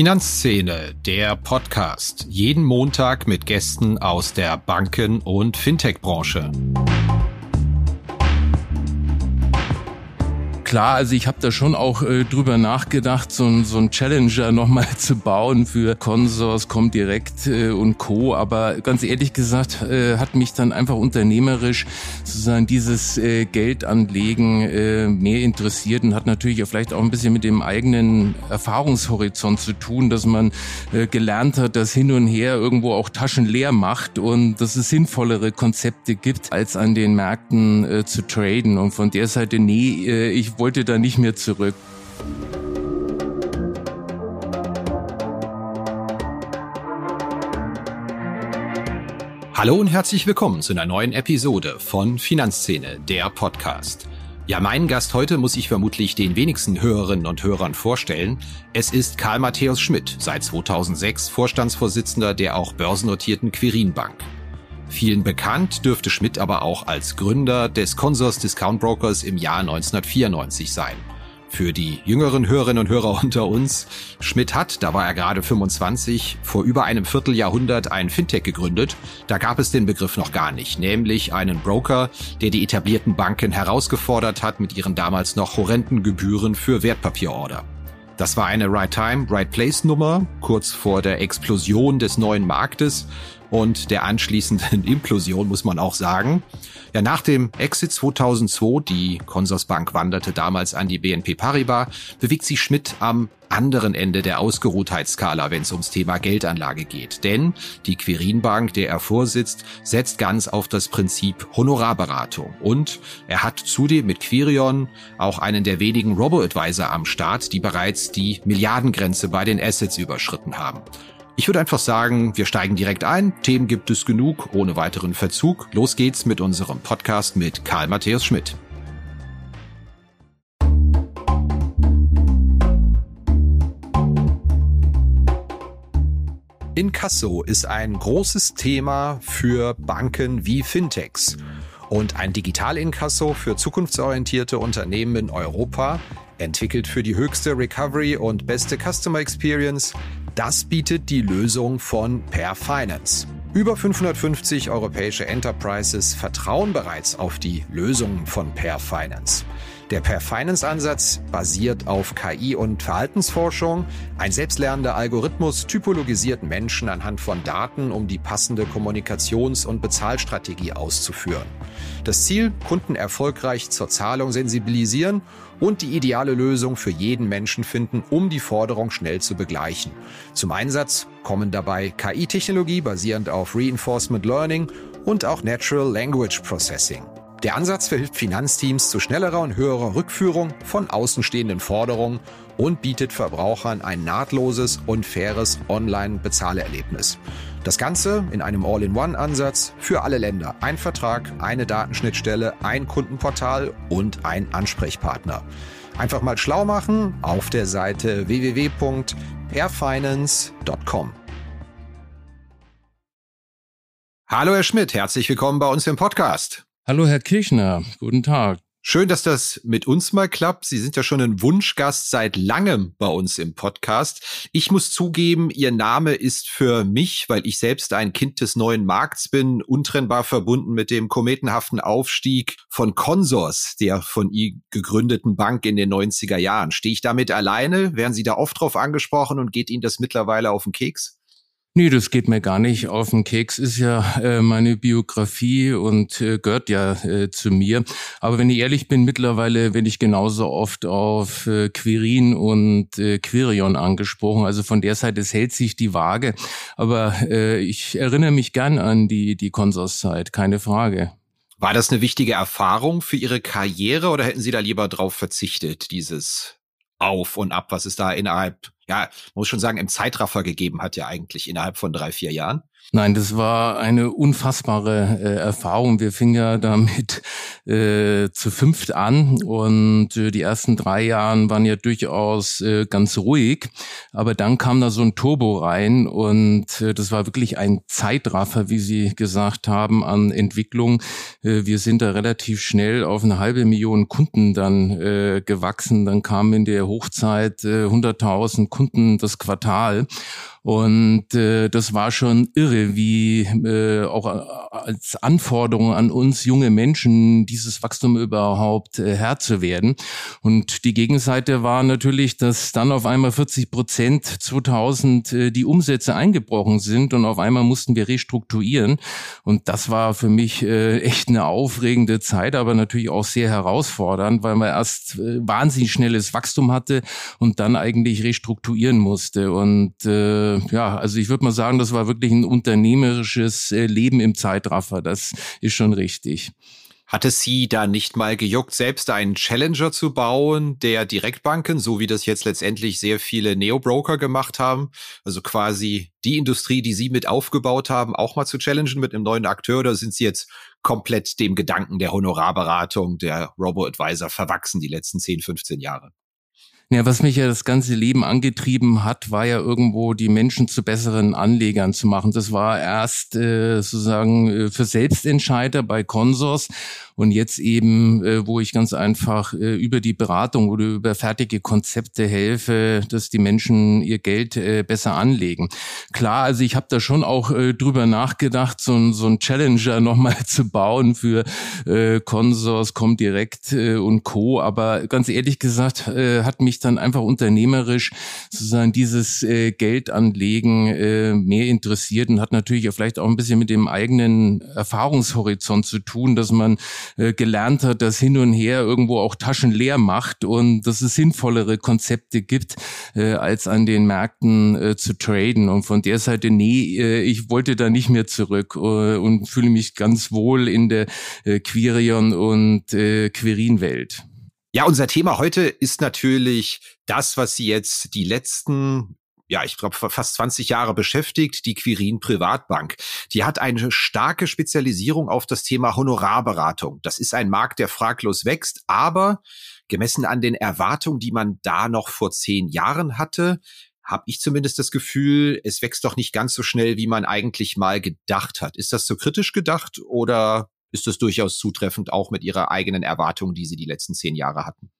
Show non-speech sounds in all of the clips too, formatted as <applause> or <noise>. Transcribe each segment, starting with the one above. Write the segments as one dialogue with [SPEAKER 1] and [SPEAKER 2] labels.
[SPEAKER 1] Finanzszene, der Podcast. Jeden Montag mit Gästen aus der Banken- und Fintech-Branche.
[SPEAKER 2] Klar, also ich habe da schon auch äh, drüber nachgedacht, so, so ein Challenger nochmal <laughs> zu bauen für Consors, Comdirect äh, und Co. Aber ganz ehrlich gesagt äh, hat mich dann einfach unternehmerisch sozusagen dieses äh, Geldanlegen äh, mehr interessiert und hat natürlich auch vielleicht auch ein bisschen mit dem eigenen Erfahrungshorizont zu tun, dass man äh, gelernt hat, dass hin und her irgendwo auch Taschen leer macht und dass es sinnvollere Konzepte gibt, als an den Märkten äh, zu traden. Und von der Seite, nee, äh, ich wollte da nicht mehr zurück.
[SPEAKER 1] Hallo und herzlich willkommen zu einer neuen Episode von Finanzszene, der Podcast. Ja, meinen Gast heute muss ich vermutlich den wenigsten Hörerinnen und Hörern vorstellen. Es ist Karl Matthäus Schmidt, seit 2006 Vorstandsvorsitzender der auch börsennotierten Quirin Bank. Vielen bekannt dürfte Schmidt aber auch als Gründer des Consors Discount Brokers im Jahr 1994 sein. Für die jüngeren Hörerinnen und Hörer unter uns, Schmidt hat, da war er gerade 25, vor über einem Vierteljahrhundert ein Fintech gegründet. Da gab es den Begriff noch gar nicht, nämlich einen Broker, der die etablierten Banken herausgefordert hat mit ihren damals noch horrenden Gebühren für Wertpapierorder. Das war eine Right Time, Right Place Nummer, kurz vor der Explosion des neuen Marktes und der anschließenden <laughs> Implosion, muss man auch sagen. Ja, nach dem Exit 2002, die Consorsbank wanderte damals an die BNP Paribas, bewegt sich Schmidt am anderen Ende der Ausgeruhtheitsskala, wenn es ums Thema Geldanlage geht. Denn die Quirinbank, der er vorsitzt, setzt ganz auf das Prinzip Honorarberatung. Und er hat zudem mit Quirion auch einen der wenigen Robo-Advisor am Start, die bereits die Milliardengrenze bei den Assets überschritten haben. Ich würde einfach sagen, wir steigen direkt ein. Themen gibt es genug, ohne weiteren Verzug. Los geht's mit unserem Podcast mit Karl Matthäus Schmidt. Inkasso ist ein großes Thema für Banken wie Fintechs. Und ein Digital-Inkasso für zukunftsorientierte Unternehmen in Europa, entwickelt für die höchste Recovery und beste Customer Experience, das bietet die Lösung von Per Finance. Über 550 europäische Enterprises vertrauen bereits auf die Lösungen von Per Finance. Der Per Finance Ansatz basiert auf KI und Verhaltensforschung. Ein selbstlernender Algorithmus typologisiert Menschen anhand von Daten, um die passende Kommunikations- und Bezahlstrategie auszuführen. Das Ziel, Kunden erfolgreich zur Zahlung sensibilisieren und die ideale Lösung für jeden Menschen finden, um die Forderung schnell zu begleichen. Zum Einsatz kommen dabei KI-Technologie basierend auf Reinforcement Learning und auch Natural Language Processing. Der Ansatz verhilft Finanzteams zu schnellerer und höherer Rückführung von außenstehenden Forderungen und bietet Verbrauchern ein nahtloses und faires Online-Bezahlerlebnis. Das Ganze in einem All-in-One-Ansatz für alle Länder. Ein Vertrag, eine Datenschnittstelle, ein Kundenportal und ein Ansprechpartner. Einfach mal schlau machen auf der Seite www.perfinance.com. Hallo Herr Schmidt, herzlich willkommen bei uns im Podcast.
[SPEAKER 2] Hallo, Herr Kirchner. Guten Tag.
[SPEAKER 1] Schön, dass das mit uns mal klappt. Sie sind ja schon ein Wunschgast seit langem bei uns im Podcast. Ich muss zugeben, Ihr Name ist für mich, weil ich selbst ein Kind des neuen Markts bin, untrennbar verbunden mit dem kometenhaften Aufstieg von Consors, der von ihr gegründeten Bank in den 90er Jahren. Stehe ich damit alleine? Werden Sie da oft drauf angesprochen und geht Ihnen das mittlerweile auf den Keks?
[SPEAKER 2] Nee, das geht mir gar nicht auf den Keks, ist ja äh, meine Biografie und äh, gehört ja äh, zu mir. Aber wenn ich ehrlich bin, mittlerweile werde ich genauso oft auf äh, Quirin und äh, Quirion angesprochen. Also von der Seite, es hält sich die Waage. Aber äh, ich erinnere mich gern an die, die Konsorszeit, keine Frage.
[SPEAKER 1] War das eine wichtige Erfahrung für Ihre Karriere oder hätten Sie da lieber drauf verzichtet, dieses Auf und Ab, was es da innerhalb ja, muss schon sagen, im Zeitraffer gegeben hat ja eigentlich innerhalb von drei, vier Jahren.
[SPEAKER 2] Nein, das war eine unfassbare äh, Erfahrung. Wir fingen ja damit äh, zu fünft an und äh, die ersten drei Jahren waren ja durchaus äh, ganz ruhig, aber dann kam da so ein Turbo rein und äh, das war wirklich ein Zeitraffer, wie Sie gesagt haben, an Entwicklung. Äh, wir sind da relativ schnell auf eine halbe Million Kunden dann äh, gewachsen. Dann kamen in der Hochzeit äh, 100.000 Kunden das Quartal und äh, das war schon irre, wie äh, auch als Anforderung an uns junge Menschen dieses Wachstum überhaupt äh, Herr zu werden. Und die Gegenseite war natürlich, dass dann auf einmal 40 Prozent 2000 äh, die Umsätze eingebrochen sind und auf einmal mussten wir restrukturieren. Und das war für mich äh, echt eine aufregende Zeit, aber natürlich auch sehr herausfordernd, weil man erst äh, wahnsinnig schnelles Wachstum hatte und dann eigentlich restrukturieren musste. Und äh, äh, ja, also ich würde mal sagen, das war wirklich ein unternehmerisches äh, Leben im Zeitraffer. Das ist schon richtig.
[SPEAKER 1] Hat es Sie da nicht mal gejuckt, selbst einen Challenger zu bauen, der Direktbanken, so wie das jetzt letztendlich sehr viele Neo-Broker gemacht haben, also quasi die Industrie, die Sie mit aufgebaut haben, auch mal zu challengen mit einem neuen Akteur, oder sind Sie jetzt komplett dem Gedanken der Honorarberatung, der Robo-Advisor verwachsen die letzten 10, 15 Jahre?
[SPEAKER 2] Ja, was mich ja das ganze Leben angetrieben hat, war ja irgendwo die Menschen zu besseren Anlegern zu machen. Das war erst äh, sozusagen äh, für Selbstentscheider bei Consors und jetzt eben, äh, wo ich ganz einfach äh, über die Beratung oder über fertige Konzepte helfe, dass die Menschen ihr Geld äh, besser anlegen. Klar, also ich habe da schon auch äh, drüber nachgedacht, so, so ein Challenger nochmal <laughs> zu bauen für äh, Consors, Comdirect äh, und Co. Aber ganz ehrlich gesagt, äh, hat mich dann einfach unternehmerisch sozusagen dieses äh, Geldanlegen äh, mehr interessiert und hat natürlich auch vielleicht auch ein bisschen mit dem eigenen Erfahrungshorizont zu tun, dass man äh, gelernt hat, dass hin und her irgendwo auch Taschen leer macht und dass es sinnvollere Konzepte gibt, äh, als an den Märkten äh, zu traden. Und von der Seite, nee, äh, ich wollte da nicht mehr zurück äh, und fühle mich ganz wohl in der äh, Quirion und äh, Quirin-Welt.
[SPEAKER 1] Ja, unser Thema heute ist natürlich das, was Sie jetzt die letzten ja, ich glaube, fast 20 Jahre beschäftigt, die Quirin Privatbank. Die hat eine starke Spezialisierung auf das Thema Honorarberatung. Das ist ein Markt, der fraglos wächst, aber gemessen an den Erwartungen, die man da noch vor zehn Jahren hatte, habe ich zumindest das Gefühl, es wächst doch nicht ganz so schnell, wie man eigentlich mal gedacht hat. Ist das so kritisch gedacht oder ist das durchaus zutreffend auch mit Ihrer eigenen Erwartung, die Sie die letzten zehn Jahre hatten?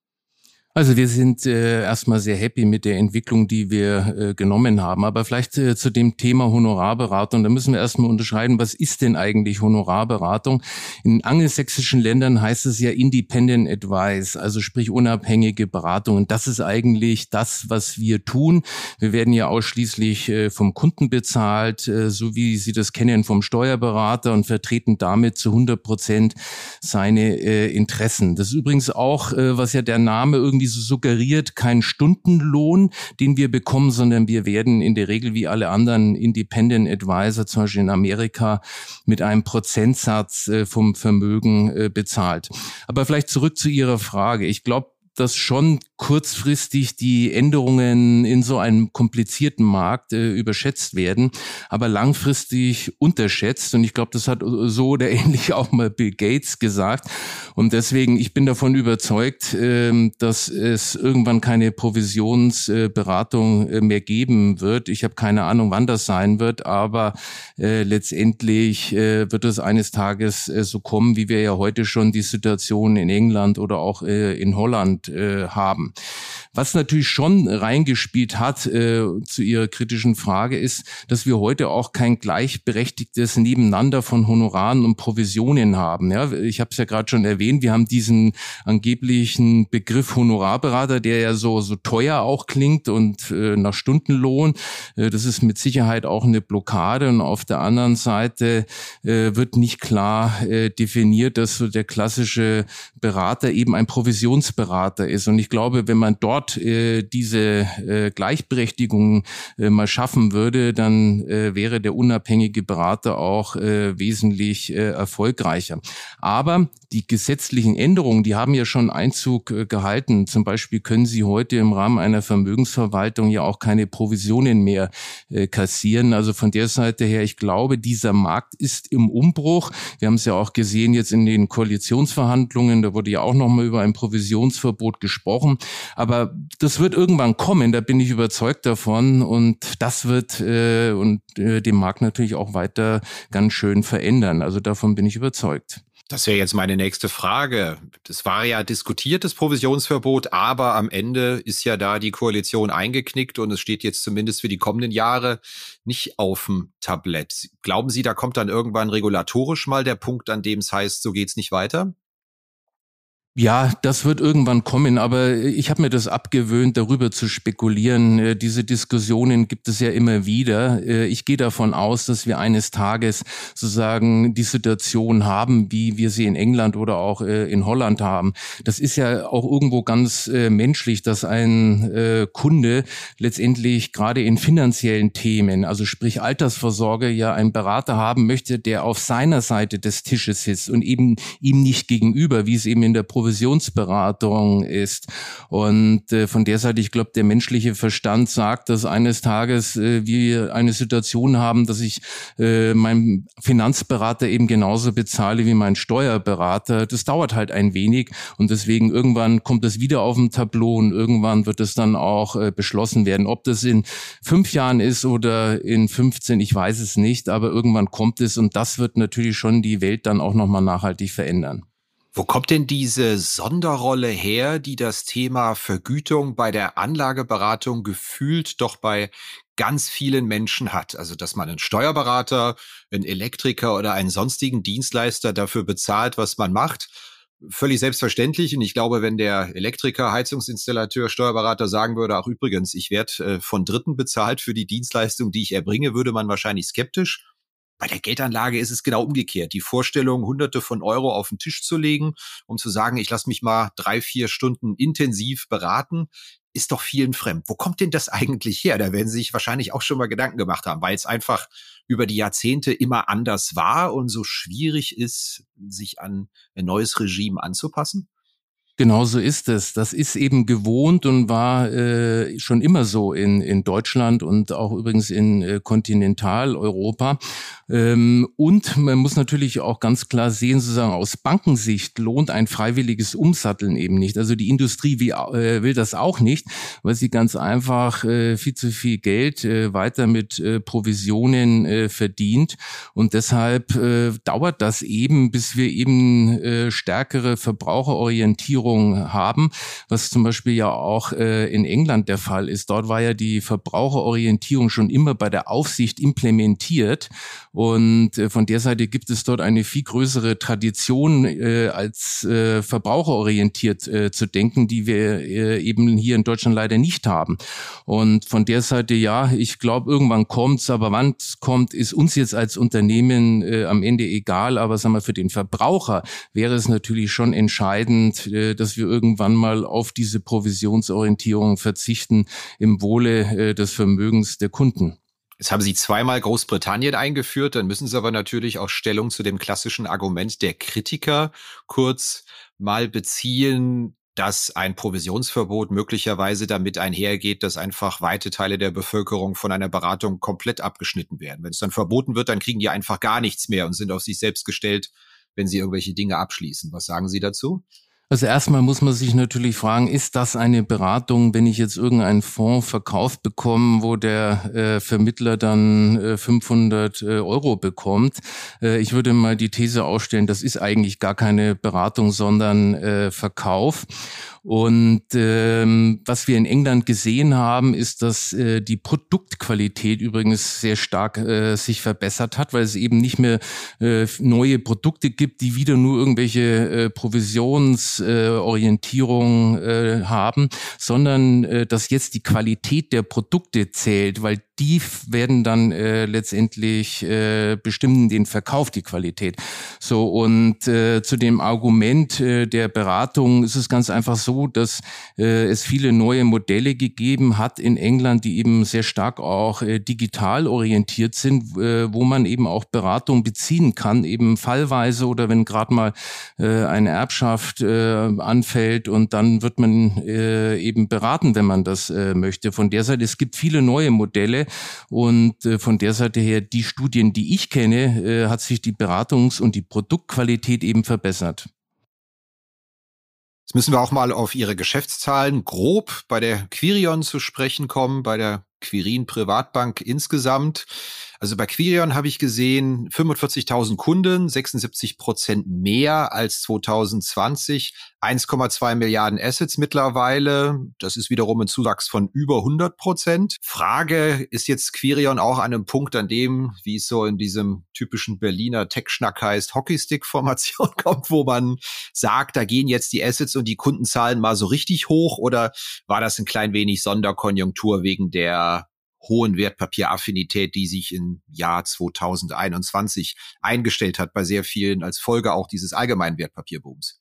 [SPEAKER 2] Also wir sind äh, erstmal sehr happy mit der Entwicklung, die wir äh, genommen haben. Aber vielleicht äh, zu dem Thema Honorarberatung. Da müssen wir erstmal unterscheiden, was ist denn eigentlich Honorarberatung? In angelsächsischen Ländern heißt es ja Independent Advice, also sprich unabhängige Beratung. Und das ist eigentlich das, was wir tun. Wir werden ja ausschließlich äh, vom Kunden bezahlt, äh, so wie Sie das kennen vom Steuerberater und vertreten damit zu 100 Prozent seine äh, Interessen. Das ist übrigens auch, äh, was ja der Name irgendwie so suggeriert, kein Stundenlohn, den wir bekommen, sondern wir werden in der Regel wie alle anderen Independent Advisor, zum Beispiel in Amerika, mit einem Prozentsatz äh, vom Vermögen äh, bezahlt. Aber vielleicht zurück zu Ihrer Frage. Ich glaube, dass schon kurzfristig die Änderungen in so einem komplizierten Markt äh, überschätzt werden, aber langfristig unterschätzt. Und ich glaube, das hat so oder <laughs> ähnlich auch mal Bill Gates gesagt. Und deswegen, ich bin davon überzeugt, äh, dass es irgendwann keine Provisionsberatung äh, mehr geben wird. Ich habe keine Ahnung, wann das sein wird, aber äh, letztendlich äh, wird es eines Tages äh, so kommen, wie wir ja heute schon die Situation in England oder auch in Holland äh, haben. Was natürlich schon reingespielt hat äh, zu Ihrer kritischen Frage ist, dass wir heute auch kein gleichberechtigtes Nebeneinander von Honoraren und Provisionen haben. Ja, ich habe es ja gerade schon erwähnt, wir haben diesen angeblichen Begriff Honorarberater, der ja so, so teuer auch klingt und äh, nach Stundenlohn. Äh, das ist mit Sicherheit auch eine Blockade. Und auf der anderen Seite äh, wird nicht klar äh, definiert, dass so der klassische Berater eben ein Provisionsberater Finanzberater ist. Und ich glaube, wenn man dort äh, diese äh, Gleichberechtigung äh, mal schaffen würde, dann äh, wäre der unabhängige Berater auch äh, wesentlich äh, erfolgreicher. Aber die gesetzlichen Änderungen, die haben ja schon Einzug äh, gehalten. Zum Beispiel können Sie heute im Rahmen einer Vermögensverwaltung ja auch keine Provisionen mehr äh, kassieren. Also von der Seite her, ich glaube, dieser Markt ist im Umbruch. Wir haben es ja auch gesehen jetzt in den Koalitionsverhandlungen, da wurde ja auch nochmal über ein Provisionsverbot gesprochen. Aber das wird irgendwann kommen, da bin ich überzeugt davon. Und das wird äh, und äh, den Markt natürlich auch weiter ganz schön verändern. Also davon bin ich überzeugt.
[SPEAKER 1] Das wäre jetzt meine nächste Frage. Das war ja diskutiertes Provisionsverbot, aber am Ende ist ja da die Koalition eingeknickt und es steht jetzt zumindest für die kommenden Jahre nicht auf dem Tablett. Glauben Sie, da kommt dann irgendwann regulatorisch mal der Punkt, an dem es heißt, so geht's nicht weiter?
[SPEAKER 2] Ja, das wird irgendwann kommen, aber ich habe mir das abgewöhnt, darüber zu spekulieren. Äh, diese Diskussionen gibt es ja immer wieder. Äh, ich gehe davon aus, dass wir eines Tages sozusagen die Situation haben, wie wir sie in England oder auch äh, in Holland haben. Das ist ja auch irgendwo ganz menschlich, dass ein Kunde letztendlich gerade in finanziellen Themen, also sprich Altersvorsorge, ja einen Berater haben möchte, der auf seiner Seite des Tisches sitzt und eben ihm nicht gegenüber, wie es eben in der Provisionsberatung ist. Und äh, von der Seite, ich glaube, der menschliche Verstand sagt, dass eines Tages äh, wir eine Situation haben, dass ich äh, meinen Finanzberater eben genauso bezahle wie mein Steuerberater. Das dauert halt ein wenig und deswegen irgendwann kommt es wieder auf dem Tableau und irgendwann wird es dann auch äh, beschlossen werden. Ob das in fünf Jahren ist oder in 15, ich weiß es nicht, aber irgendwann kommt es und das wird natürlich schon die Welt dann auch nochmal nachhaltig verändern.
[SPEAKER 1] Wo kommt denn diese Sonderrolle her, die das Thema Vergütung bei der Anlageberatung gefühlt doch bei ganz vielen Menschen hat? Also, dass man einen Steuerberater, einen Elektriker oder einen sonstigen Dienstleister dafür bezahlt, was man macht. Völlig selbstverständlich. Und ich glaube, wenn der Elektriker, Heizungsinstallateur, Steuerberater sagen würde, auch übrigens, ich werde äh, von Dritten bezahlt für die Dienstleistung, die ich erbringe, würde man wahrscheinlich skeptisch bei der Geldanlage ist es genau umgekehrt. Die Vorstellung, hunderte von Euro auf den Tisch zu legen, um zu sagen, ich lasse mich mal drei, vier Stunden intensiv beraten, ist doch vielen fremd. Wo kommt denn das eigentlich her? Da werden Sie sich wahrscheinlich auch schon mal Gedanken gemacht haben, weil es einfach über die Jahrzehnte immer anders war und so schwierig ist, sich an ein neues Regime anzupassen?
[SPEAKER 2] Genau so ist es. Das ist eben gewohnt und war äh, schon immer so in, in Deutschland und auch übrigens in äh, Kontinentaleuropa. Ähm, und man muss natürlich auch ganz klar sehen, sozusagen aus Bankensicht lohnt ein freiwilliges Umsatteln eben nicht. Also die Industrie wie, äh, will das auch nicht, weil sie ganz einfach äh, viel zu viel Geld äh, weiter mit äh, Provisionen äh, verdient. Und deshalb äh, dauert das eben, bis wir eben äh, stärkere Verbraucherorientierung Veränderungen haben, was zum Beispiel ja auch äh, in England der Fall ist. Dort war ja die Verbraucherorientierung schon immer bei der Aufsicht implementiert und äh, von der Seite gibt es dort eine viel größere Tradition äh, als äh, verbraucherorientiert äh, zu denken, die wir äh, eben hier in Deutschland leider nicht haben. Und von der Seite ja, ich glaube, irgendwann kommt's, aber wann kommt, ist uns jetzt als Unternehmen äh, am Ende egal. Aber sagen wir, für den Verbraucher wäre es natürlich schon entscheidend, äh, dass wir irgendwann mal auf diese Provisionsorientierung verzichten im Wohle äh, des Vermögens der Kunden.
[SPEAKER 1] Jetzt haben Sie zweimal Großbritannien eingeführt, dann müssen Sie aber natürlich auch Stellung zu dem klassischen Argument der Kritiker kurz mal beziehen, dass ein Provisionsverbot möglicherweise damit einhergeht, dass einfach weite Teile der Bevölkerung von einer Beratung komplett abgeschnitten werden. Wenn es dann verboten wird, dann kriegen die einfach gar nichts mehr und sind auf sich selbst gestellt, wenn sie irgendwelche Dinge abschließen. Was sagen Sie dazu?
[SPEAKER 2] Also erstmal muss man sich natürlich fragen, ist das eine Beratung, wenn ich jetzt irgendeinen Fonds verkauft bekomme, wo der äh, Vermittler dann äh, 500 äh, Euro bekommt? Äh, ich würde mal die These ausstellen, das ist eigentlich gar keine Beratung, sondern äh, Verkauf. Und ähm, was wir in England gesehen haben, ist, dass äh, die Produktqualität übrigens sehr stark äh, sich verbessert hat, weil es eben nicht mehr äh, neue Produkte gibt, die wieder nur irgendwelche äh, Provisions Wachstumsorientierung äh, haben, sondern äh, dass jetzt die Qualität der Produkte zählt, weil die werden dann äh, letztendlich äh, bestimmen den Verkauf, die Qualität. So und äh, zu dem Argument äh, der Beratung ist es ganz einfach so, dass äh, es viele neue Modelle gegeben hat in England, die eben sehr stark auch äh, digital orientiert sind, äh, wo man eben auch Beratung beziehen kann, eben fallweise oder wenn gerade mal äh, eine Erbschaft äh, anfällt und dann wird man äh, eben beraten, wenn man das äh, möchte. Von der Seite, es gibt viele neue Modelle, und äh, von der Seite her, die Studien, die ich kenne, äh, hat sich die Beratungs- und die Produktqualität eben verbessert.
[SPEAKER 1] Jetzt müssen wir auch mal auf Ihre Geschäftszahlen grob bei der Quirion zu sprechen kommen, bei der Quirin Privatbank insgesamt. Also bei Quirion habe ich gesehen 45.000 Kunden, 76 Prozent mehr als 2020, 1,2 Milliarden Assets mittlerweile. Das ist wiederum ein Zuwachs von über 100 Prozent. Frage, ist jetzt Quirion auch an einem Punkt, an dem, wie es so in diesem typischen Berliner Tech-Schnack heißt, Hockeystick-Formation <laughs> kommt, wo man sagt, da gehen jetzt die Assets und die Kundenzahlen mal so richtig hoch oder war das ein klein wenig Sonderkonjunktur wegen der hohen Wertpapieraffinität, die sich im Jahr 2021 eingestellt hat bei sehr vielen als Folge auch dieses allgemeinen Wertpapierbooms.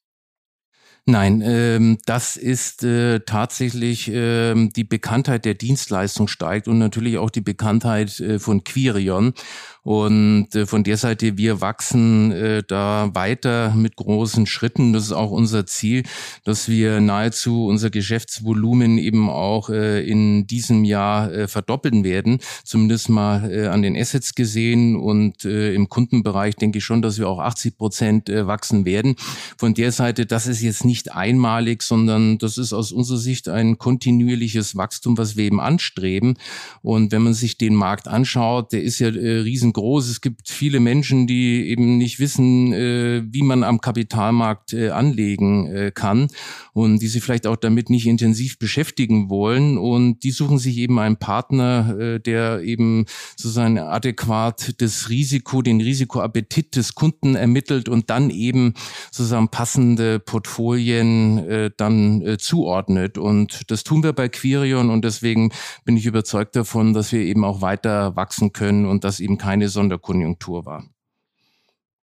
[SPEAKER 2] Nein, ähm, das ist äh, tatsächlich ähm, die Bekanntheit der Dienstleistung steigt und natürlich auch die Bekanntheit äh, von Quirion. Und äh, von der Seite, wir wachsen äh, da weiter mit großen Schritten. Das ist auch unser Ziel, dass wir nahezu unser Geschäftsvolumen eben auch äh, in diesem Jahr verdoppeln werden. Zumindest mal an den Assets gesehen. Und im Kundenbereich denke ich schon, dass wir auch 80 Prozent wachsen werden. Von der Seite, das ist jetzt nicht einmalig, sondern das ist aus unserer Sicht ein kontinuierliches Wachstum, was wir eben anstreben. Und wenn man sich den Markt anschaut, der ist ja äh, riesen riesengroß. Es gibt viele Menschen, die eben nicht wissen, äh, wie man am Kapitalmarkt äh, anlegen äh, kann und die sich vielleicht auch damit nicht intensiv beschäftigen wollen. Und die suchen sich eben einen Partner, äh, der eben sozusagen adäquat das Risiko, den Risikoappetit des Kunden ermittelt und dann eben sozusagen passende Portfolien äh, dann äh, zuordnet. Und das tun wir bei Quirion und deswegen bin ich überzeugt davon, dass wir eben auch weiter wachsen können und dass eben keine keine Sonderkonjunktur war.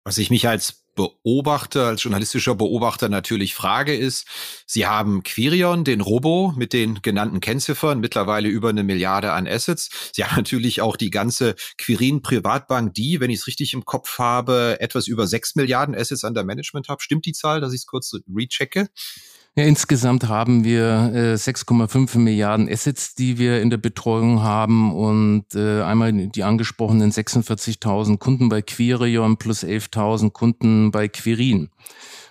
[SPEAKER 1] Was ich mich als Beobachter, als journalistischer Beobachter natürlich frage ist, Sie haben Quirion, den Robo mit den genannten Kennziffern, mittlerweile über eine Milliarde an Assets. Sie haben natürlich auch die ganze Quirin Privatbank, die, wenn ich es richtig im Kopf habe, etwas über sechs Milliarden Assets an der Management hat. Stimmt die Zahl, dass ich es kurz rechecke?
[SPEAKER 2] Ja, insgesamt haben wir äh, 6,5 Milliarden Assets, die wir in der Betreuung haben und äh, einmal die angesprochenen 46.000 Kunden bei Quirion plus 11.000 Kunden bei Quirin.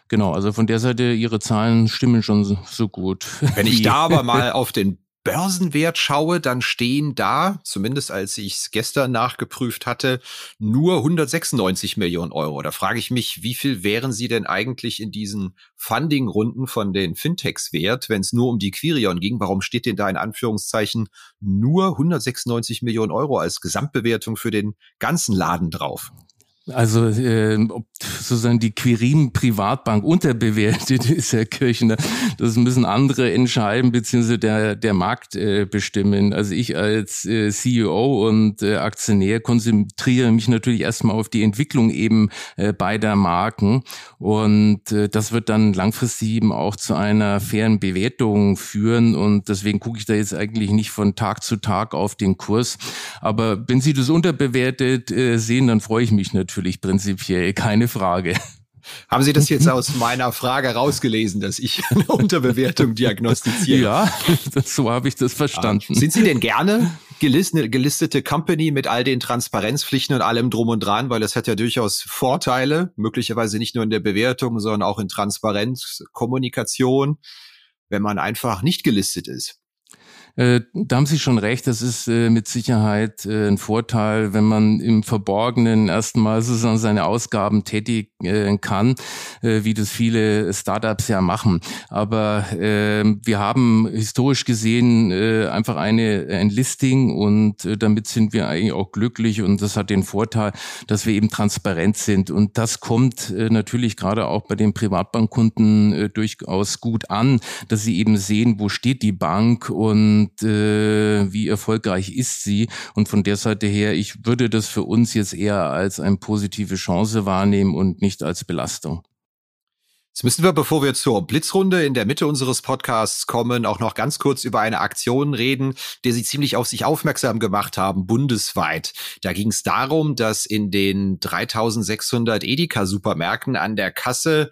[SPEAKER 2] Genau, also von der Seite, Ihre Zahlen stimmen schon so, so gut.
[SPEAKER 1] Wenn ich da aber <laughs> mal auf den Börsenwert schaue, dann stehen da, zumindest als ich es gestern nachgeprüft hatte, nur 196 Millionen Euro. Da frage ich mich, wie viel wären sie denn eigentlich in diesen Funding-Runden von den Fintechs wert, wenn es nur um die Quirion ging? Warum steht denn da in Anführungszeichen nur 196 Millionen Euro als Gesamtbewertung für den ganzen Laden drauf?
[SPEAKER 2] Also äh, ob sozusagen die Quirin Privatbank unterbewertet <laughs> ist, Herr Kirchner, das müssen andere entscheiden, beziehungsweise der, der Markt äh, bestimmen. Also ich als äh, CEO und äh, Aktionär konzentriere mich natürlich erstmal auf die Entwicklung eben äh, beider Marken. Und äh, das wird dann langfristig eben auch zu einer fairen Bewertung führen. Und deswegen gucke ich da jetzt eigentlich nicht von Tag zu Tag auf den Kurs. Aber wenn Sie das unterbewertet äh, sehen, dann freue ich mich natürlich natürlich prinzipiell, keine Frage.
[SPEAKER 1] Haben Sie das jetzt <laughs> aus meiner Frage rausgelesen, dass ich eine Unterbewertung diagnostiziere?
[SPEAKER 2] Ja, so habe ich das verstanden.
[SPEAKER 1] Sind Sie denn gerne gelistete, gelistete Company mit all den Transparenzpflichten und allem drum und dran? Weil das hat ja durchaus Vorteile, möglicherweise nicht nur in der Bewertung, sondern auch in Transparenz, Kommunikation, wenn man einfach nicht gelistet ist.
[SPEAKER 2] Äh, da haben Sie schon recht, das ist äh, mit Sicherheit äh, ein Vorteil, wenn man im Verborgenen erstmal sozusagen seine Ausgaben tätigen kann, wie das viele Startups ja machen. Aber wir haben historisch gesehen einfach eine, ein Listing und damit sind wir eigentlich auch glücklich und das hat den Vorteil, dass wir eben transparent sind. Und das kommt natürlich gerade auch bei den Privatbankkunden durchaus gut an, dass sie eben sehen, wo steht die Bank und und äh, wie erfolgreich ist sie. Und von der Seite her, ich würde das für uns jetzt eher als eine positive Chance wahrnehmen und nicht als Belastung.
[SPEAKER 1] Jetzt müssen wir, bevor wir zur Blitzrunde in der Mitte unseres Podcasts kommen, auch noch ganz kurz über eine Aktion reden, der Sie ziemlich auf sich aufmerksam gemacht haben, bundesweit. Da ging es darum, dass in den 3600 Edeka-Supermärkten an der Kasse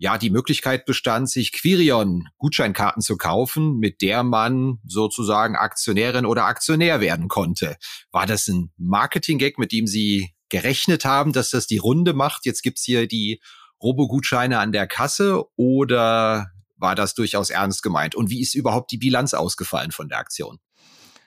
[SPEAKER 1] ja die Möglichkeit bestand, sich Quirion Gutscheinkarten zu kaufen, mit der man sozusagen Aktionärin oder Aktionär werden konnte. War das ein Marketing-Gag, mit dem Sie gerechnet haben, dass das die Runde macht? Jetzt gibt's hier die Robo-Gutscheine an der Kasse oder war das durchaus ernst gemeint? Und wie ist überhaupt die Bilanz ausgefallen von der Aktion?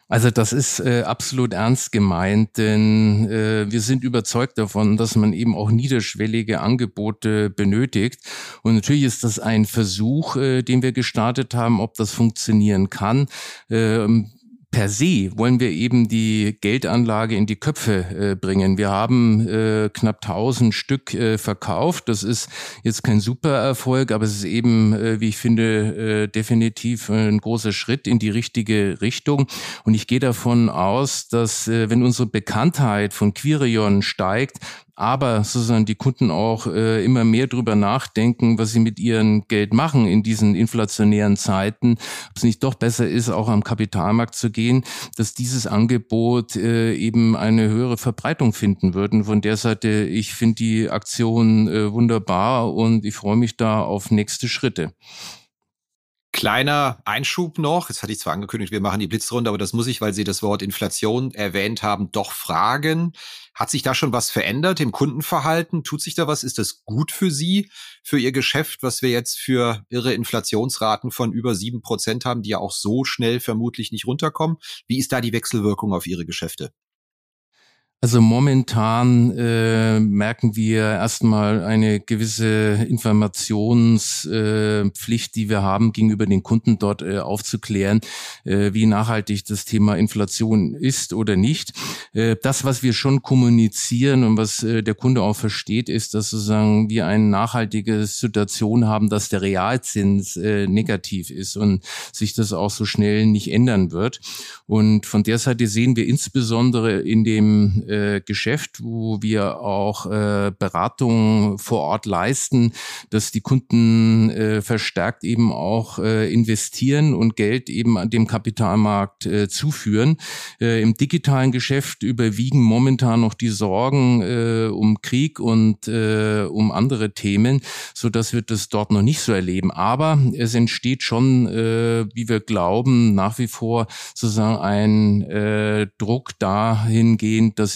[SPEAKER 2] Also das ist äh, absolut ernst gemeint, denn äh, wir sind überzeugt davon, dass man eben auch niederschwellige Angebote benötigt. Und natürlich ist das ein Versuch, äh, den wir gestartet haben, ob das funktionieren kann. Ähm, per se wollen wir eben die Geldanlage in die Köpfe äh, bringen. Wir haben äh, knapp 1000 Stück äh, verkauft. Das ist jetzt kein Supererfolg, aber es ist eben, äh, wie ich finde, äh, definitiv ein großer Schritt in die richtige Richtung. Und ich gehe davon aus, dass äh, wenn unsere Bekanntheit von Quirion steigt, aber sozusagen die Kunden auch äh, immer mehr drüber nachdenken, was sie mit ihrem Geld machen in diesen inflationären Zeiten, ob es nicht doch besser ist, auch am Kapitalmarkt zu gehen, dass dieses Angebot äh, eben eine höhere Verbreitung finden würden. Von der Seite, ich finde die Aktion äh, wunderbar und ich freue mich da auf nächste Schritte.
[SPEAKER 1] Kleiner Einschub noch. Jetzt hatte ich zwar angekündigt, wir machen die Blitzrunde, aber das muss ich, weil Sie das Wort Inflation erwähnt haben, doch fragen. Hat sich da schon was verändert im Kundenverhalten? Tut sich da was? Ist das gut für Sie, für Ihr Geschäft, was wir jetzt für irre Inflationsraten von über sieben Prozent haben, die ja auch so schnell vermutlich nicht runterkommen? Wie ist da die Wechselwirkung auf Ihre Geschäfte?
[SPEAKER 2] Also momentan äh, merken wir erstmal eine gewisse Informationspflicht, äh, die wir haben, gegenüber den Kunden dort äh, aufzuklären, äh, wie nachhaltig das Thema Inflation ist oder nicht. Äh, das, was wir schon kommunizieren und was äh, der Kunde auch versteht, ist, dass sozusagen wir eine nachhaltige Situation haben, dass der Realzins äh, negativ ist und sich das auch so schnell nicht ändern wird. Und von der Seite sehen wir insbesondere in dem äh, Geschäft, wo wir auch äh, Beratungen vor Ort leisten, dass die Kunden äh, verstärkt eben auch äh, investieren und Geld eben an dem Kapitalmarkt äh, zuführen. Äh, Im digitalen Geschäft überwiegen momentan noch die Sorgen äh, um Krieg und äh, um andere Themen, so dass wir das dort noch nicht so erleben. Aber es entsteht schon, äh, wie wir glauben, nach wie vor sozusagen ein äh, Druck dahingehend, dass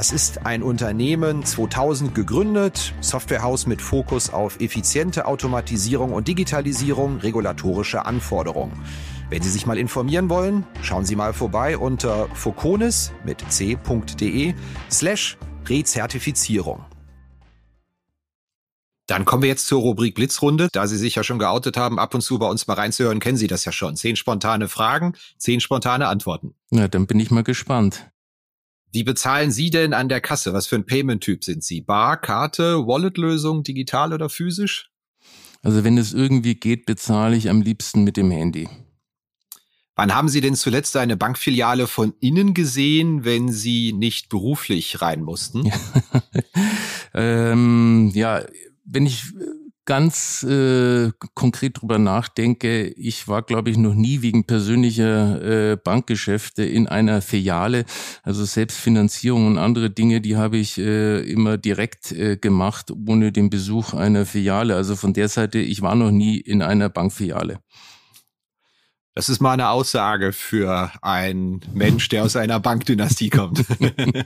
[SPEAKER 1] Das ist ein Unternehmen 2000 gegründet, Softwarehaus mit Fokus auf effiziente Automatisierung und Digitalisierung, regulatorische Anforderungen. Wenn Sie sich mal informieren wollen, schauen Sie mal vorbei unter foconis mit c.de slash Rezertifizierung. Dann kommen wir jetzt zur Rubrik Blitzrunde. Da Sie sich ja schon geoutet haben, ab und zu bei uns mal reinzuhören, kennen Sie das ja schon. Zehn spontane Fragen, zehn spontane Antworten.
[SPEAKER 2] Na, dann bin ich mal gespannt.
[SPEAKER 1] Wie bezahlen Sie denn an der Kasse? Was für ein Payment-Typ sind Sie? Bar, Karte, Wallet-Lösung, digital oder physisch?
[SPEAKER 2] Also wenn es irgendwie geht, bezahle ich am liebsten mit dem Handy.
[SPEAKER 1] Wann haben Sie denn zuletzt eine Bankfiliale von innen gesehen, wenn Sie nicht beruflich rein mussten? <laughs>
[SPEAKER 2] ähm, ja, wenn ich ganz äh, konkret drüber nachdenke, ich war, glaube ich, noch nie wegen persönlicher äh, Bankgeschäfte in einer Filiale. Also Selbstfinanzierung und andere Dinge, die habe ich äh, immer direkt äh, gemacht, ohne den Besuch einer Filiale. Also von der Seite, ich war noch nie in einer Bankfiliale.
[SPEAKER 1] Das ist mal eine Aussage für einen Mensch, der aus einer Bankdynastie kommt.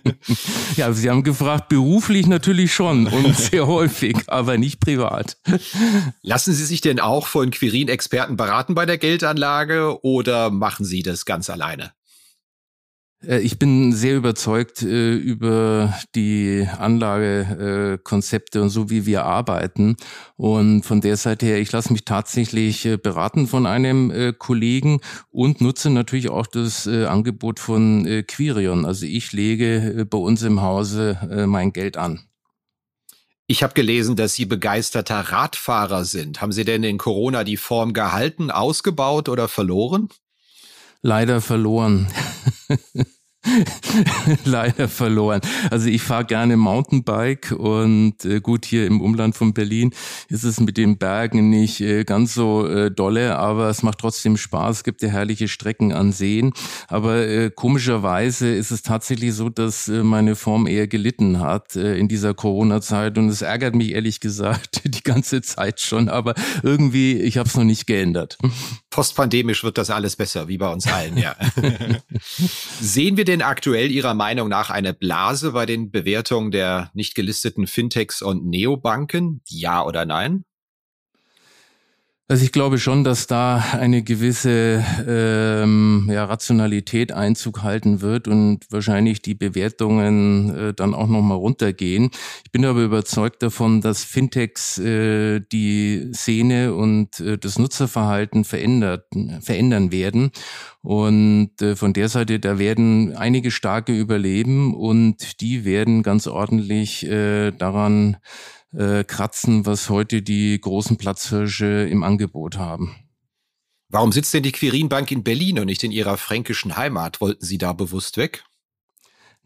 [SPEAKER 1] <laughs>
[SPEAKER 2] ja, Sie haben gefragt, beruflich natürlich schon und <laughs> sehr häufig, aber nicht privat.
[SPEAKER 1] Lassen Sie sich denn auch von Quirin-Experten beraten bei der Geldanlage oder machen Sie das ganz alleine?
[SPEAKER 2] Äh, ich bin sehr überzeugt äh, über die Anlagekonzepte äh, und so, wie wir arbeiten. Und von der Seite her, ich lasse mich tatsächlich äh, beraten von einem äh, Kollegen und nutze natürlich auch das äh, Angebot von Quirion. Also ich lege bei uns im Hause mein Geld an.
[SPEAKER 1] Ich habe gelesen, dass Sie begeisterter Radfahrer sind. Haben Sie denn in Corona die Form gehalten, ausgebaut oder verloren?
[SPEAKER 2] Leider verloren. <laughs> leider verloren. Also ich fahre gerne Mountainbike und äh, gut, hier im Umland von Berlin ist es mit den Bergen nicht äh, ganz so äh, dolle, aber es macht trotzdem Spaß. Es gibt ja herrliche Strecken an Seen. Aber äh, komischerweise ist es tatsächlich so, dass äh, meine Form eher gelitten hat äh, in dieser Corona-Zeit und es ärgert mich ehrlich gesagt <laughs> die ganze Zeit schon, aber irgendwie, ich habe es noch nicht geändert.
[SPEAKER 1] Postpandemisch wird das alles besser, wie bei uns allen, ja. <laughs> Sehen wir denn aktuell Ihrer Meinung nach eine Blase bei den Bewertungen der nicht gelisteten Fintechs und Neobanken? Ja oder nein?
[SPEAKER 2] Also ich glaube schon, dass da eine gewisse ähm, ja, Rationalität Einzug halten wird und wahrscheinlich die Bewertungen äh, dann auch nochmal runtergehen. Ich bin aber überzeugt davon, dass Fintechs äh, die Szene und äh, das Nutzerverhalten verändert, verändern werden. Und äh, von der Seite, da werden einige starke überleben und die werden ganz ordentlich äh, daran äh, kratzen, was heute die großen Platzhirsche im Angebot haben.
[SPEAKER 1] Warum sitzt denn die Quirin Bank in Berlin und nicht in ihrer fränkischen Heimat? Wollten Sie da bewusst weg?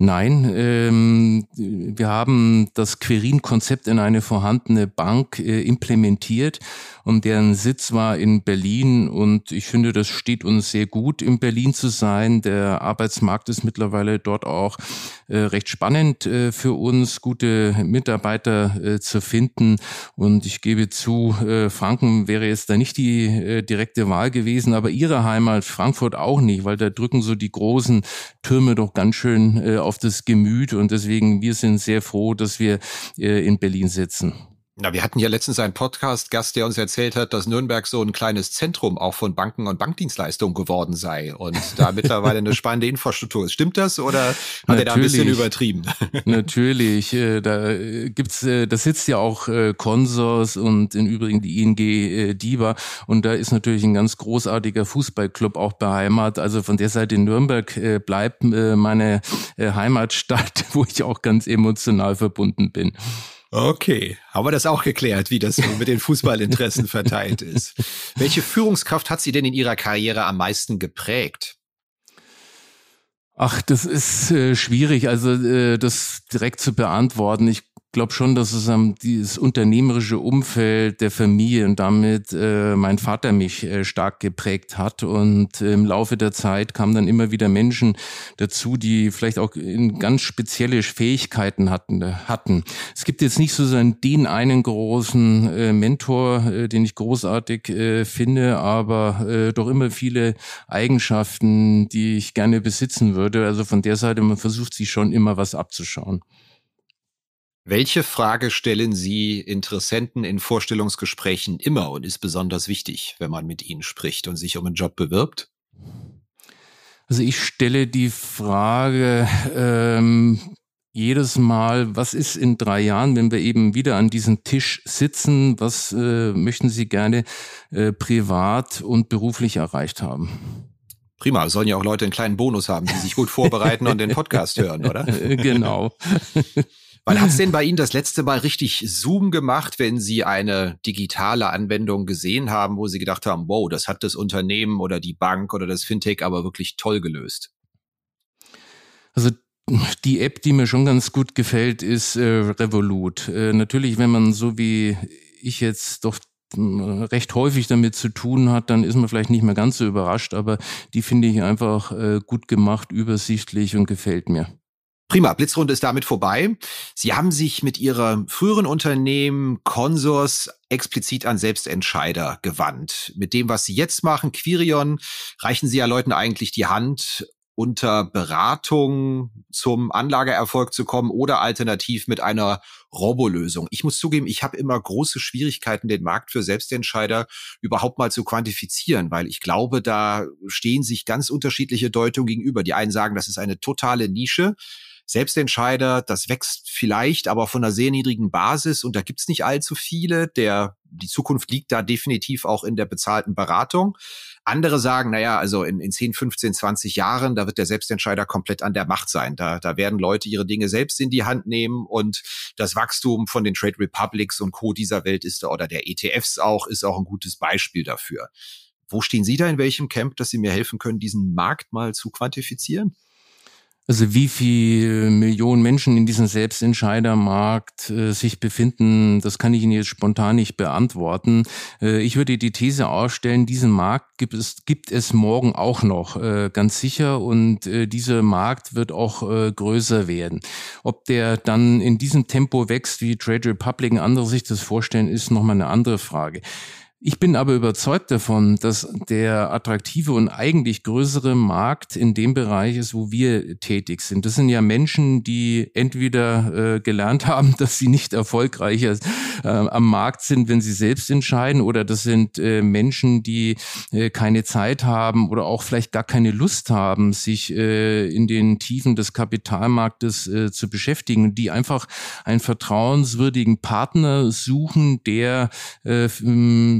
[SPEAKER 2] Nein, ähm, wir haben das Querin-Konzept in eine vorhandene Bank äh, implementiert und deren Sitz war in Berlin und ich finde, das steht uns sehr gut, in Berlin zu sein. Der Arbeitsmarkt ist mittlerweile dort auch äh, recht spannend äh, für uns, gute Mitarbeiter äh, zu finden und ich gebe zu, äh, Franken wäre jetzt da nicht die äh, direkte Wahl gewesen, aber ihre Heimat Frankfurt auch nicht, weil da drücken so die großen Türme doch ganz schön auf das Gemüt und deswegen, wir sind sehr froh, dass wir äh, in Berlin sitzen.
[SPEAKER 1] Na, wir hatten ja letztens einen Podcast-Gast, der uns erzählt hat, dass Nürnberg so ein kleines Zentrum auch von Banken und Bankdienstleistungen geworden sei und da <laughs> mittlerweile eine spannende Infrastruktur ist. Stimmt das oder hat Natürlich. er da ein bisschen übertrieben? <laughs>
[SPEAKER 2] Natürlich, äh, da gibt's, äh, das sitzt ja auch Consors und im Übrigen die ING DIBA und da ist natürlich ein ganz großartiger Fußballclub auch beheimatet. Also von der Seite Nürnberg bleibt meine Heimatstadt, <laughs> wo ich auch ganz emotional verbunden bin.
[SPEAKER 1] Okay, haben wir das auch geklärt, wie das mit den Fußballinteressen <laughs> verteilt ist. Welche Führungskraft hat Sie denn in Ihrer Karriere am meisten geprägt?
[SPEAKER 2] Ach, das ist äh, schwierig, also äh, das direkt zu beantworten. Ich glaube schon, dass es ähm, dieses unternehmerische Umfeld der Familie und damit äh, mein Vater mich äh, stark geprägt hat. Und äh, im Laufe der Zeit kamen dann immer wieder Menschen dazu, die vielleicht auch in ganz spezielle Fähigkeiten hatten. Äh, hatten. Es gibt jetzt nicht so den einen großen äh, Mentor, äh, den ich großartig äh, finde, aber äh, doch immer viele Eigenschaften, die ich gerne besitzen würde. Also von der Seite, man versucht sich schon immer was abzuschauen.
[SPEAKER 1] Welche Frage stellen Sie Interessenten in Vorstellungsgesprächen immer und ist besonders wichtig, wenn man mit ihnen spricht und sich um einen Job bewirbt?
[SPEAKER 2] Also ich stelle die Frage ähm, jedes Mal, was ist in drei Jahren, wenn wir eben wieder an diesem Tisch sitzen, was äh, möchten Sie gerne äh, privat und beruflich erreicht haben?
[SPEAKER 1] Prima, sollen ja auch Leute einen kleinen Bonus haben, die sich gut vorbereiten und den Podcast hören, oder? <laughs>
[SPEAKER 2] genau.
[SPEAKER 1] Hat es denn bei Ihnen das letzte Mal richtig Zoom gemacht, wenn Sie eine digitale Anwendung gesehen haben, wo Sie gedacht haben, wow, das hat das Unternehmen oder die Bank oder das Fintech aber wirklich toll gelöst?
[SPEAKER 2] Also die App, die mir schon ganz gut gefällt, ist äh, Revolut. Äh, natürlich, wenn man so wie ich jetzt doch äh, recht häufig damit zu tun hat, dann ist man vielleicht nicht mehr ganz so überrascht, aber die finde ich einfach äh, gut gemacht, übersichtlich und gefällt mir.
[SPEAKER 1] Prima, Blitzrunde ist damit vorbei. Sie haben sich mit Ihrem früheren Unternehmen Consors explizit an Selbstentscheider gewandt. Mit dem, was Sie jetzt machen, Quirion, reichen Sie ja Leuten eigentlich die Hand, unter Beratung zum Anlageerfolg zu kommen oder alternativ mit einer Robolösung. Ich muss zugeben, ich habe immer große Schwierigkeiten, den Markt für Selbstentscheider überhaupt mal zu quantifizieren, weil ich glaube, da stehen sich ganz unterschiedliche Deutungen gegenüber. Die einen sagen, das ist eine totale Nische. Selbstentscheider, das wächst vielleicht, aber von einer sehr niedrigen Basis und da gibt's nicht allzu viele. Der, die Zukunft liegt da definitiv auch in der bezahlten Beratung. Andere sagen, naja, also in, in 10, 15, 20 Jahren, da wird der Selbstentscheider komplett an der Macht sein. Da, da werden Leute ihre Dinge selbst in die Hand nehmen und das Wachstum von den Trade Republics und Co. dieser Welt ist da, oder der ETFs auch, ist auch ein gutes Beispiel dafür. Wo stehen Sie da in welchem Camp, dass Sie mir helfen können, diesen Markt mal zu quantifizieren?
[SPEAKER 2] Also wie viel Millionen Menschen in diesem Selbstentscheidermarkt äh, sich befinden, das kann ich Ihnen jetzt spontan nicht beantworten. Äh, ich würde die These ausstellen, diesen Markt gibt es, gibt es morgen auch noch, äh, ganz sicher. Und äh, dieser Markt wird auch äh, größer werden. Ob der dann in diesem Tempo wächst, wie Trade Republic andere sich das vorstellen, ist nochmal eine andere Frage. Ich bin aber überzeugt davon, dass der attraktive und eigentlich größere Markt in dem Bereich ist, wo wir tätig sind. Das sind ja Menschen, die entweder äh, gelernt <laughs> haben, dass sie nicht erfolgreicher äh, am Markt sind, wenn sie selbst entscheiden, oder das sind äh, Menschen, die äh, keine Zeit haben oder auch vielleicht gar keine Lust haben, sich äh, in den Tiefen des Kapitalmarktes äh, zu beschäftigen, die einfach einen vertrauenswürdigen Partner suchen, der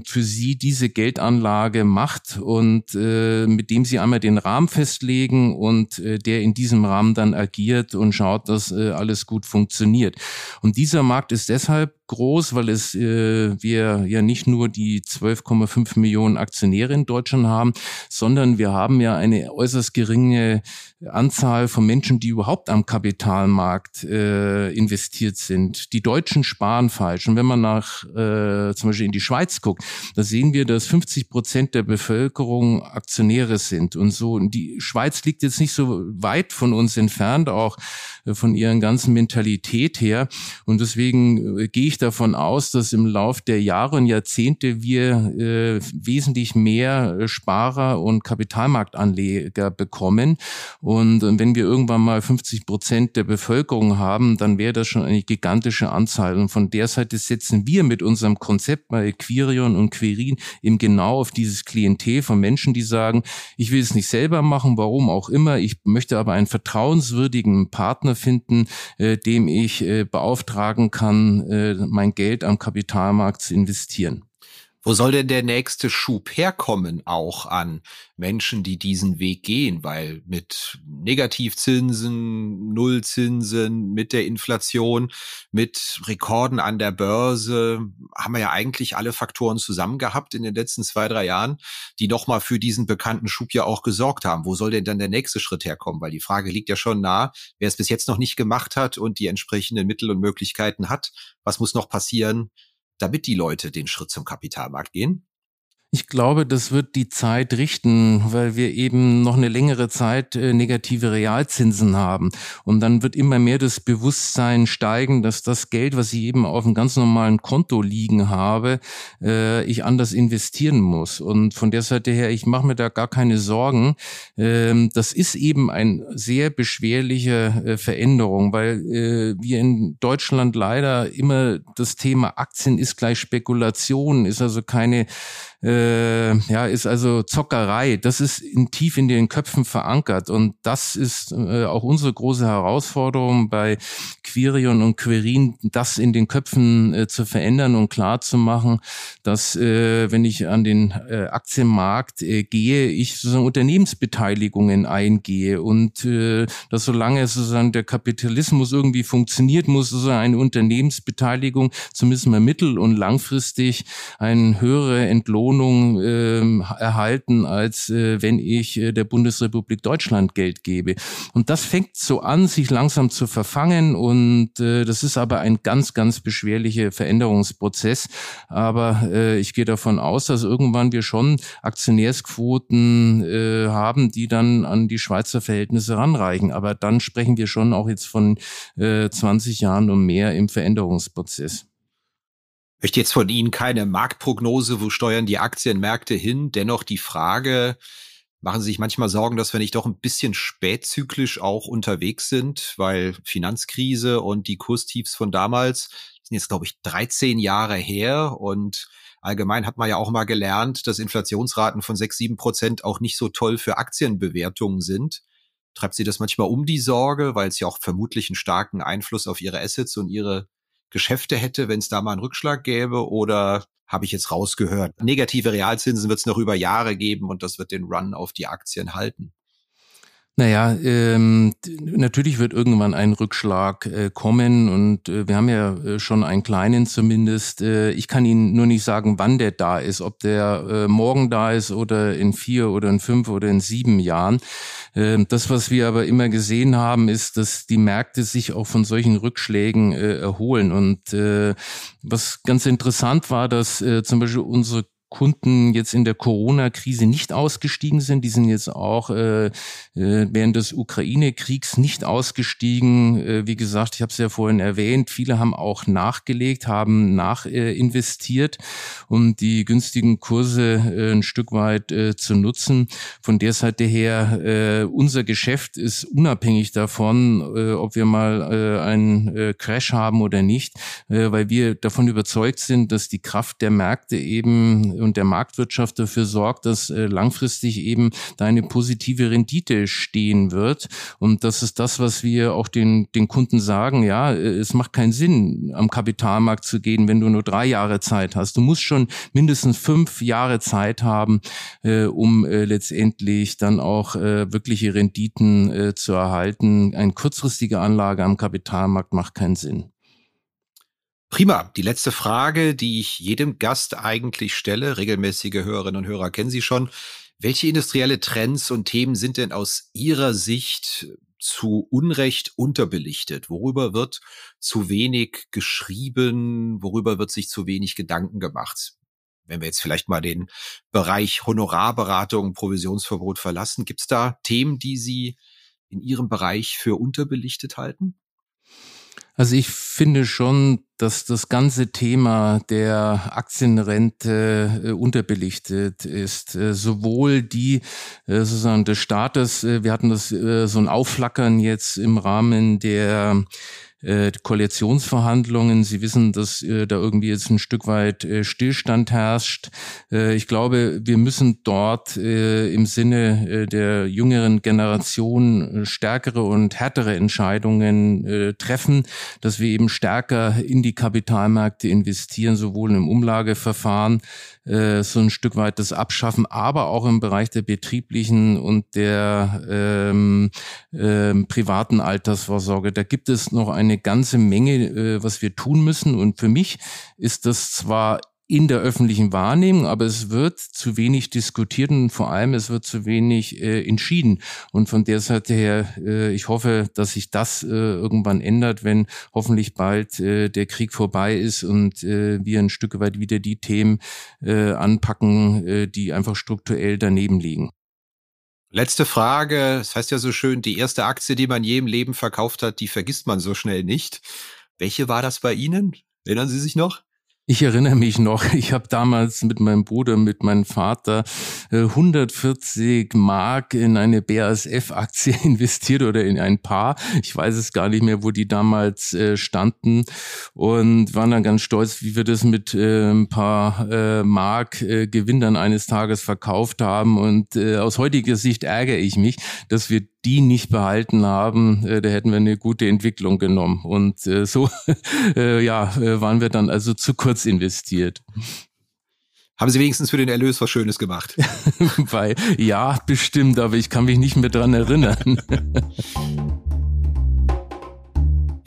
[SPEAKER 2] für sie diese Geldanlage macht und äh, mit dem sie einmal den Rahmen festlegen und äh, der in diesem Rahmen dann agiert und schaut, dass äh, alles gut funktioniert. Und dieser Markt ist deshalb groß, weil es äh, wir ja nicht nur die 12,5 Millionen Aktionäre in Deutschland haben, sondern wir haben ja eine äußerst geringe Anzahl von Menschen, die überhaupt am Kapitalmarkt äh, investiert sind. Die Deutschen sparen falsch. Und wenn man nach äh, zum Beispiel in die Schweiz guckt, da sehen wir, dass 50 Prozent der Bevölkerung Aktionäre sind und so. Die Schweiz liegt jetzt nicht so weit von uns entfernt, auch äh, von ihren ganzen Mentalität her. Und deswegen äh, gehe ich davon aus, dass im Lauf der Jahre und Jahrzehnte wir äh, wesentlich mehr äh, Sparer und Kapitalmarktanleger bekommen. Und wenn wir irgendwann mal 50 Prozent der Bevölkerung haben, dann wäre das schon eine gigantische Anzahl. Und von der Seite setzen wir mit unserem Konzept bei Quirion und Querin eben genau auf dieses Klientel von Menschen, die sagen, ich will es nicht selber machen, warum auch immer. Ich möchte aber einen vertrauenswürdigen Partner finden, äh, dem ich äh, beauftragen kann, äh, mein Geld am Kapitalmarkt zu investieren.
[SPEAKER 1] Wo soll denn der nächste Schub herkommen, auch an Menschen, die diesen Weg gehen? Weil mit Negativzinsen, Nullzinsen, mit der Inflation, mit Rekorden an der Börse haben wir ja eigentlich alle Faktoren zusammen gehabt in den letzten zwei, drei Jahren, die nochmal für diesen bekannten Schub ja auch gesorgt haben. Wo soll denn dann der nächste Schritt herkommen? Weil die Frage liegt ja schon nah, wer es bis jetzt noch nicht gemacht hat und die entsprechenden Mittel und Möglichkeiten hat. Was muss noch passieren, damit die Leute den Schritt zum Kapitalmarkt gehen?
[SPEAKER 2] Ich glaube, das wird die Zeit richten, weil wir eben noch eine längere Zeit äh, negative Realzinsen haben. Und dann wird immer mehr das Bewusstsein steigen, dass das Geld, was ich eben auf einem ganz normalen Konto liegen habe, äh, ich anders investieren muss. Und von der Seite her, ich mache mir da gar keine Sorgen. Ähm, das ist eben eine sehr beschwerliche äh, Veränderung, weil wir in Deutschland leider immer das Thema Aktien ist gleich Spekulation, ist also keine äh, ja, ist also Zockerei. Das ist in, tief in den Köpfen verankert und das ist äh, auch unsere große Herausforderung bei Quirion und Querin, das in den Köpfen äh, zu verändern und klar zu machen, dass äh, wenn ich an den äh, Aktienmarkt äh, gehe, ich sozusagen Unternehmensbeteiligungen eingehe und äh, dass solange sozusagen der Kapitalismus irgendwie funktioniert, muss sozusagen eine Unternehmensbeteiligung zumindest mal mittel- und langfristig eine höhere Entlohnung Wohnung äh, erhalten, als äh, wenn ich äh, der Bundesrepublik Deutschland Geld gebe. Und das fängt so an, sich langsam zu verfangen und äh, das ist aber ein ganz, ganz beschwerlicher Veränderungsprozess. Aber äh, ich gehe davon aus, dass irgendwann wir schon Aktionärsquoten äh, haben, die dann an die Schweizer Verhältnisse ranreichen. Aber dann sprechen wir schon auch jetzt von äh, 20 Jahren und mehr im Veränderungsprozess
[SPEAKER 1] möchte jetzt von Ihnen keine Marktprognose, wo steuern die Aktienmärkte hin. Dennoch die Frage, machen Sie sich manchmal Sorgen, dass wir nicht doch ein bisschen spätzyklisch auch unterwegs sind, weil Finanzkrise und die Kurstiefs von damals sind jetzt, glaube ich, 13 Jahre her und allgemein hat man ja auch mal gelernt, dass Inflationsraten von 6, 7 Prozent auch nicht so toll für Aktienbewertungen sind. Treibt Sie das manchmal um die Sorge, weil es ja auch vermutlich einen starken Einfluss auf Ihre Assets und Ihre Geschäfte hätte, wenn es da mal einen Rückschlag gäbe? Oder habe ich jetzt rausgehört, negative Realzinsen wird es noch über Jahre geben und das wird den Run auf die Aktien halten?
[SPEAKER 2] Naja, ähm, natürlich wird irgendwann ein Rückschlag äh, kommen und äh, wir haben ja äh, schon einen kleinen zumindest. Äh, ich kann Ihnen nur nicht sagen, wann der da ist, ob der äh, morgen da ist oder in vier oder in fünf oder in sieben Jahren. Äh, das, was wir aber immer gesehen haben, ist, dass die Märkte sich auch von solchen Rückschlägen äh, erholen. Und äh, was ganz interessant war, dass äh, zum Beispiel unsere Kunden jetzt in der Corona-Krise nicht ausgestiegen sind. Die sind jetzt auch äh, äh, während des Ukraine-Kriegs nicht ausgestiegen. Äh, wie gesagt, ich habe es ja vorhin erwähnt, viele haben auch nachgelegt, haben nachinvestiert, äh, um die günstigen Kurse äh, ein Stück weit äh, zu nutzen. Von der Seite her, äh, unser Geschäft ist unabhängig davon, äh, ob wir mal äh, einen äh, Crash haben oder nicht, äh, weil wir davon überzeugt sind, dass die Kraft der Märkte eben und der Marktwirtschaft dafür sorgt, dass äh, langfristig eben da eine positive Rendite stehen wird. Und das ist das, was wir auch den, den Kunden sagen. Ja, äh, es macht keinen Sinn, am Kapitalmarkt zu gehen, wenn du nur drei Jahre Zeit hast. Du musst schon mindestens fünf Jahre Zeit haben, äh, um äh, letztendlich dann auch äh, wirkliche Renditen äh, zu erhalten. Eine kurzfristige Anlage am Kapitalmarkt macht keinen Sinn.
[SPEAKER 1] Prima. Die letzte Frage, die ich jedem Gast eigentlich stelle, regelmäßige Hörerinnen und Hörer kennen Sie schon. Welche industrielle Trends und Themen sind denn aus Ihrer Sicht zu Unrecht unterbelichtet? Worüber wird zu wenig geschrieben? Worüber wird sich zu wenig Gedanken gemacht? Wenn wir jetzt vielleicht mal den Bereich Honorarberatung, Provisionsverbot verlassen, gibt es da Themen, die Sie in Ihrem Bereich für unterbelichtet halten?
[SPEAKER 2] Also ich finde schon, dass das ganze Thema der Aktienrente äh, unterbelichtet ist. Äh, sowohl die äh, sozusagen des Staates, wir hatten das so ein Aufflackern jetzt im Rahmen der äh, Koalitionsverhandlungen. Sie wissen, dass äh, da irgendwie jetzt ein Stück weit äh, Stillstand herrscht. Äh, ich glaube, wir müssen dort äh, im Sinne äh, der jüngeren Generation stärkere und härtere Entscheidungen treffen, dass wir eben stärker in die Kapitalmärkte investieren, sowohl im Umlageverfahren äh, so ein Stück weit das Abschaffen, aber auch im Bereich der betrieblichen und der ähm, ähm, privaten Altersvorsorge. Da gibt es noch eine ganze Menge, äh, was wir tun müssen. Und für mich ist das zwar in der öffentlichen Wahrnehmung, aber es wird zu wenig diskutiert und vor allem es wird zu wenig äh, entschieden. Und von der Seite her, äh, ich hoffe, dass sich das äh, irgendwann ändert, wenn hoffentlich bald äh, der Krieg vorbei ist und äh, wir ein Stück weit wieder die Themen äh, anpacken, äh, die einfach strukturell daneben liegen.
[SPEAKER 1] Letzte Frage. Es das heißt ja so schön, die erste Aktie, die man je im Leben verkauft hat, die vergisst man so schnell nicht. Welche war das bei Ihnen? Erinnern Sie sich noch?
[SPEAKER 2] Ich erinnere mich noch, <laughs> ich habe damals mit meinem Bruder, mit meinem Vater 140 äh, Mark in eine BASF-Aktie <laughs> investiert oder in ein paar. Ich weiß es gar nicht mehr, wo die damals äh, standen und waren dann ganz stolz, wie wir das mit äh, ein paar Mark Gewinn dann eines Tages verkauft haben. Und aus heutiger Sicht ärgere ich mich, dass wir die nicht behalten haben, äh, da hätten wir eine gute Entwicklung genommen. Und äh, so <laughs> äh, ja, äh, waren wir dann also zu kurz investiert.
[SPEAKER 1] Haben Sie wenigstens für den Erlös was Schönes gemacht? <laughs>
[SPEAKER 2] Weil, ja, bestimmt, aber ich kann mich nicht mehr dran erinnern. <laughs>